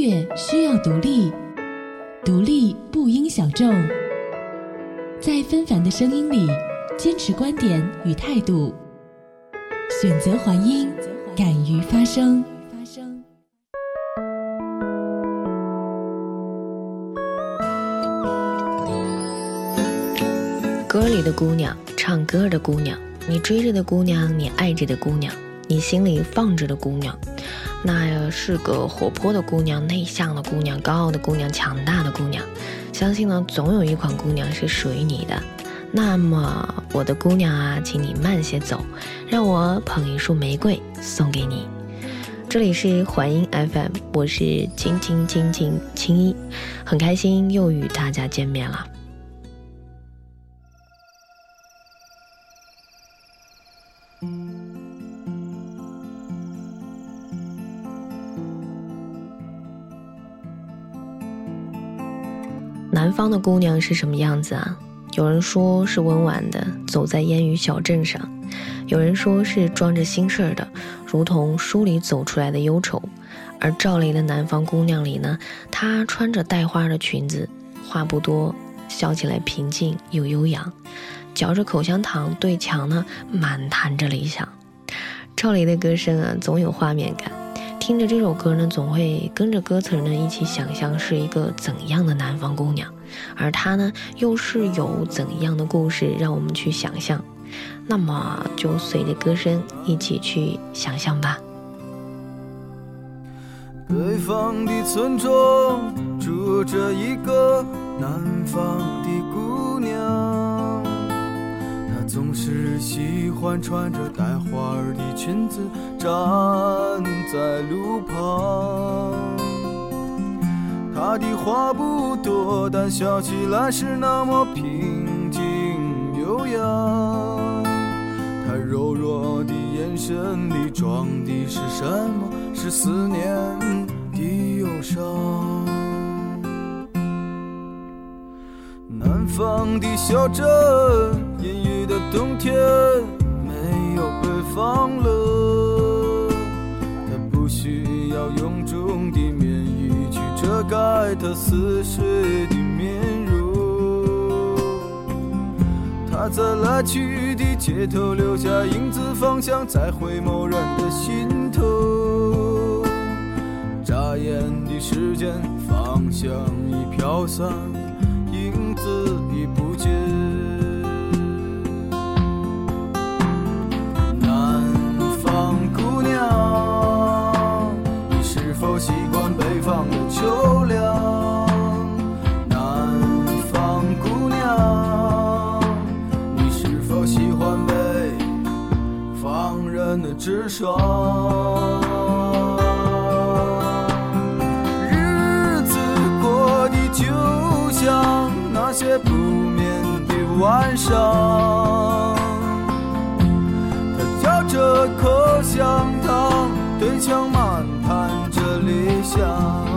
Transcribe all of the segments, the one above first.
乐需要独立，独立不应小众。在纷繁的声音里，坚持观点与态度，选择还音，敢于发声。歌里的姑娘，唱歌的姑娘，你追着的姑娘，你爱着的姑娘，你心里放着的姑娘，那是个活泼的姑娘，内向的姑娘，高傲的姑娘，强大的姑娘。相信呢，总有一款姑娘是属于你的。那么，我的姑娘啊，请你慢些走，让我捧一束玫瑰送给你。这里是淮音 FM，我是青青青青青衣，很开心又与大家见面了。方的姑娘是什么样子啊？有人说是温婉的，走在烟雨小镇上；有人说是装着心事儿的，如同书里走出来的忧愁。而赵雷的南方姑娘里呢，她穿着带花的裙子，话不多，笑起来平静又悠扬，嚼着口香糖对墙呢满谈着理想。赵雷的歌声啊，总有画面感。听着这首歌呢，总会跟着歌词呢一起想象是一个怎样的南方姑娘，而她呢又是有怎样的故事让我们去想象。那么就随着歌声一起去想象吧。北方的村庄住着一个南方的姑娘。她总是喜欢穿着带花儿的裙子站在路旁。她的话不多，但笑起来是那么平静悠扬。她柔弱的眼神里装的是什么？是思念的忧伤。南方的小镇。阴雨的冬天没有北方冷，他不需要臃肿遮盖它似水的面容。它在来去的街头留下影子，方向在回眸人的心头。眨眼的时间，方向已飘散，影子已不见。南方姑娘，你是否北方的秋凉，南方姑娘，你是否喜欢北方人的直爽？日子过得就像那些不眠的晚上，他嚼着口香糖，对墙漫想。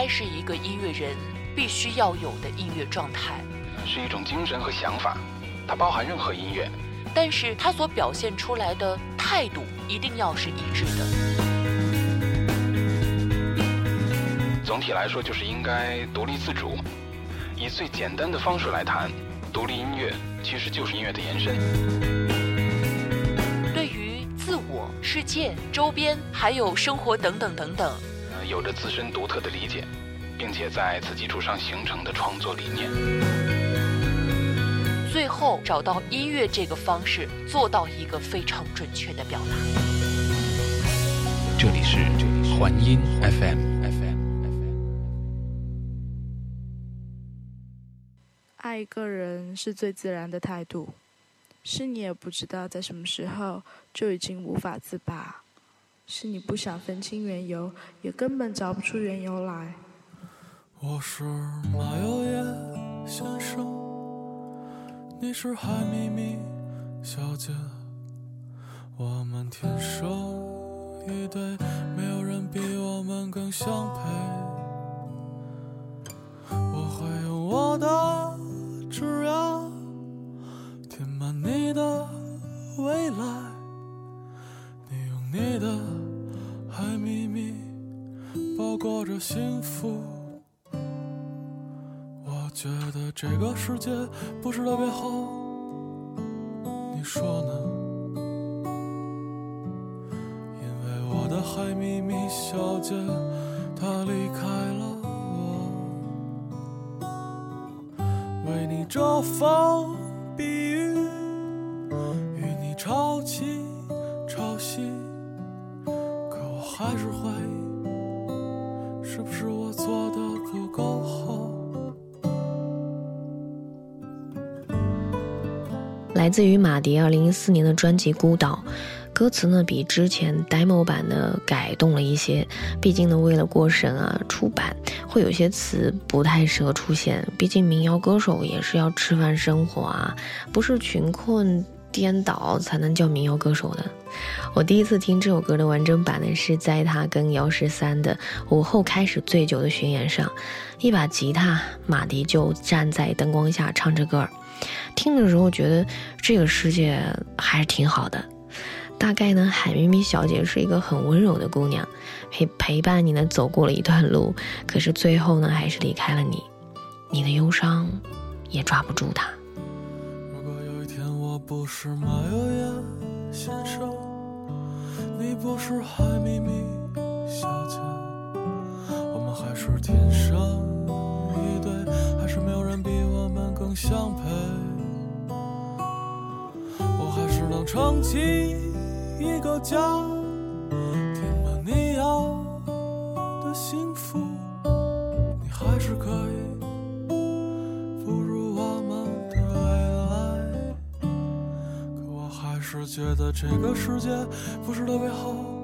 该是一个音乐人必须要有的音乐状态，是一种精神和想法，它包含任何音乐，但是它所表现出来的态度一定要是一致的。总体来说，就是应该独立自主。以最简单的方式来谈，独立音乐其实就是音乐的延伸。对于自我、世界、周边，还有生活等等等等，有着自身独特的理解，并且在此基础上形成的创作理念。最后找到音乐这个方式，做到一个非常准确的表达。这里是环音 FM。爱一个人是最自然的态度，是你也不知道在什么时候就已经无法自拔，是你不想分清缘由，也根本找不出缘由来。我是马友友先生，你是海咪咪小姐，我们天生一对，没有人比我们更相配。我会用我的。只要填满你的未来，你用你的秘密包裹着幸福。我觉得这个世界不是特别好，你说呢？因为我的海秘密小姐她离开了我。为你遮风避雨还是怀疑，是不是我做的不够好？来自于马迪二零一四年的专辑《孤岛》。歌词呢比之前 demo 版的改动了一些，毕竟呢为了过审啊出版，会有些词不太适合出现。毕竟民谣歌手也是要吃饭生活啊，不是群困颠倒才能叫民谣歌手的。我第一次听这首歌的完整版呢，是在他跟姚十三的《午后开始醉酒》的巡演上，一把吉他，马迪就站在灯光下唱着歌儿，听的时候觉得这个世界还是挺好的。大概呢，海咪咪小姐是一个很温柔的姑娘，陪陪伴你呢走过了一段路，可是最后呢还是离开了你，你的忧伤也抓不住她。不是马友友先生，你不是海咪咪小姐，我们还是天生一对，还是没有人比我们更相配，我还是能撑起。一个家，填满你要的幸福，你还是可以觉得这个世界不是特别好，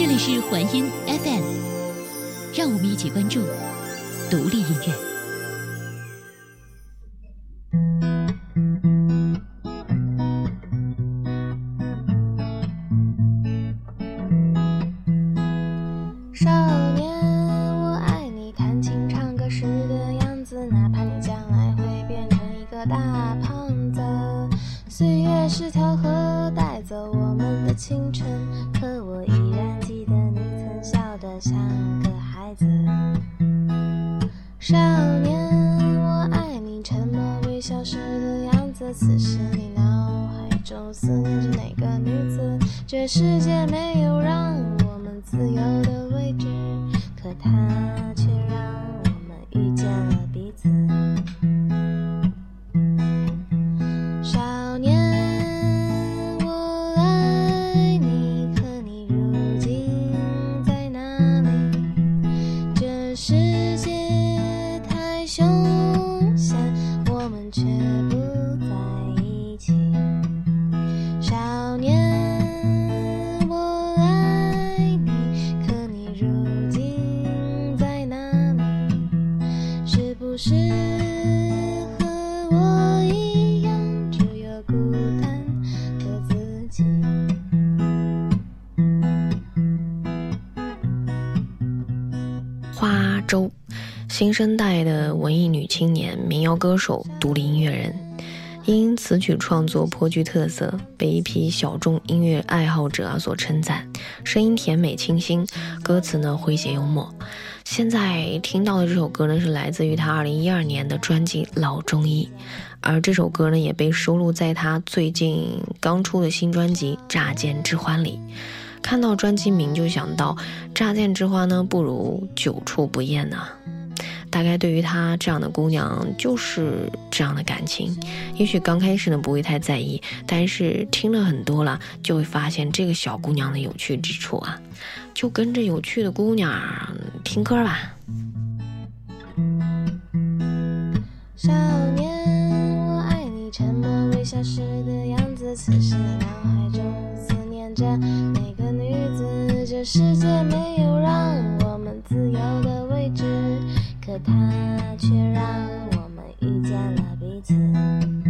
这里是环音 FM，让我们一起关注独立音乐。少年，我爱你，沉默微笑时的样子，此时你脑海中思念着哪个女子？这世界没有让我们自由的位置，可它周，新生代的文艺女青年、民谣歌手、独立音乐人，因词曲创作颇具特色，被一批小众音乐爱好者所称赞。声音甜美清新，歌词呢诙谐幽默。现在听到的这首歌呢，是来自于他2012年的专辑《老中医》，而这首歌呢，也被收录在他最近刚出的新专辑《乍见之欢》里。看到专辑名就想到“乍见之欢”呢，不如久处不厌呐、大概对于她这样的姑娘，就是这样的感情。也许刚开始呢不会太在意，但是听了很多了，就会发现这个小姑娘的有趣之处啊。就跟着有趣的姑娘听歌吧。少年，我爱你，沉默微笑时的样子，此时你脑海中思念着？这世界没有让我们自由的位置，可它却让我们遇见了彼此。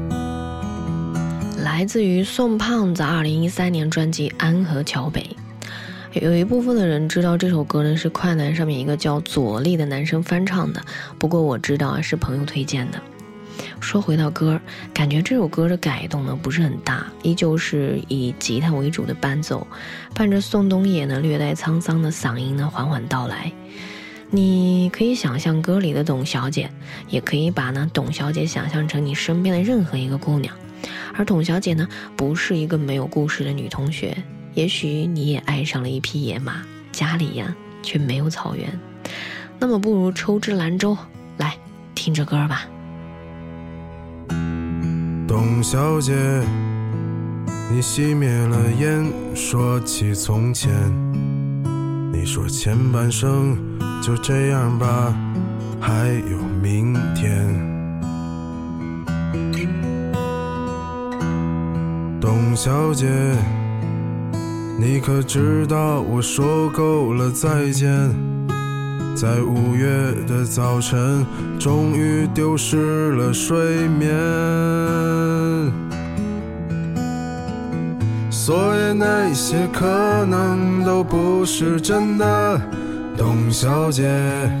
来自于宋胖子二零一三年专辑《安河桥北》，有一部分的人知道这首歌呢是快男上面一个叫左立的男生翻唱的，不过我知道啊是朋友推荐的。说回到歌，感觉这首歌的改动呢不是很大，依旧是以吉他为主的伴奏，伴着宋冬野呢略带沧桑的嗓音呢缓缓道来。你可以想象歌里的董小姐，也可以把呢董小姐想象成你身边的任何一个姑娘。而董小姐呢，不是一个没有故事的女同学。也许你也爱上了一匹野马，家里呀却没有草原。那么不如抽支兰州，来听着歌吧。董小姐，你熄灭了烟，说起从前。你说前半生就这样吧，还有明天。董小姐，你可知道我说够了再见？在五月的早晨，终于丢失了睡眠。所以那些可能都不是真的，董小姐。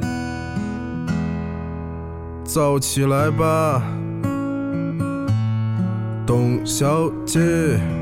早起来吧。董小姐。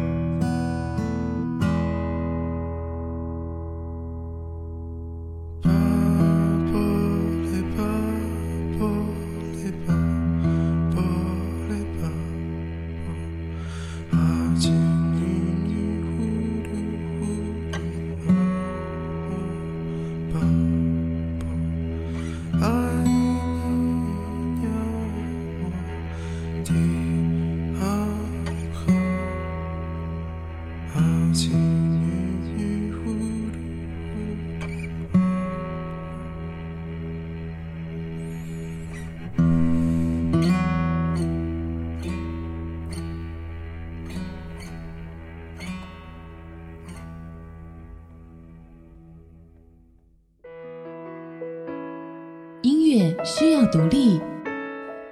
独立，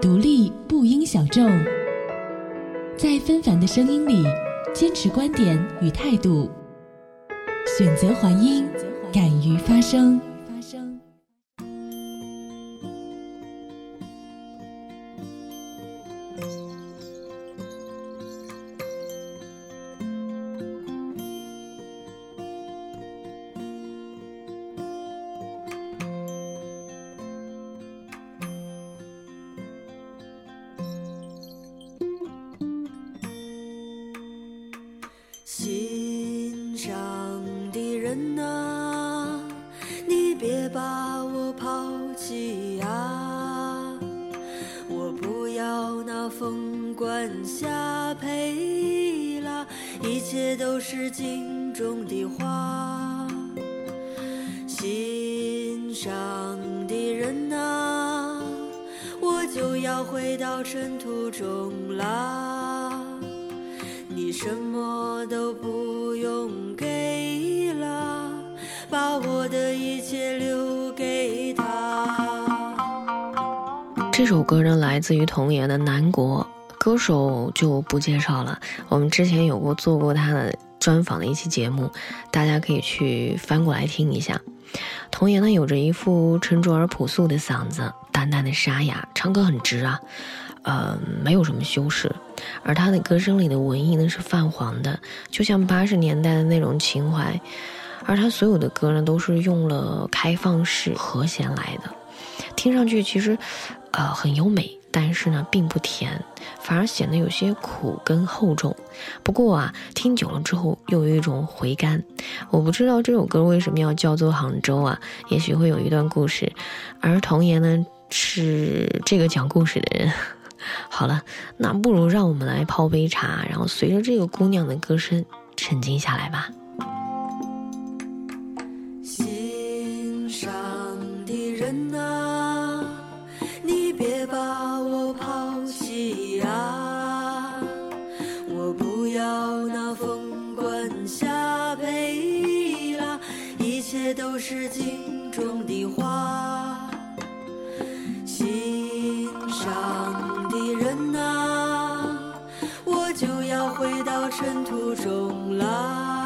独立不应小众，在纷繁的声音里坚持观点与态度，选择还音，敢于发声。上的人呐、我就要回到尘土中啦。你什么都不用给了，把我的一切留给他。这首歌呢，来自于童颜的《南国》，歌手就不介绍了。我们之前有过做过他的专访的一期节目，大家可以去翻过来听一下。童颜呢，有着一副沉着而朴素的嗓子，淡淡的沙哑，唱歌很直啊，呃，没有什么修饰。而他的歌声里的文艺呢是泛黄的，就像八十年代的那种情怀。而他所有的歌呢，都是用了开放式和弦来的，听上去其实，呃，很优美，但是呢，并不甜，反而显得有些苦跟厚重。不过啊，听久了之后又有一种回甘。我不知道这首歌为什么要叫做《杭州》啊，也许会有一段故事。而童颜呢，是这个讲故事的人。好了，那不如让我们来泡杯茶，然后随着这个姑娘的歌声沉静下来吧。尘土中来。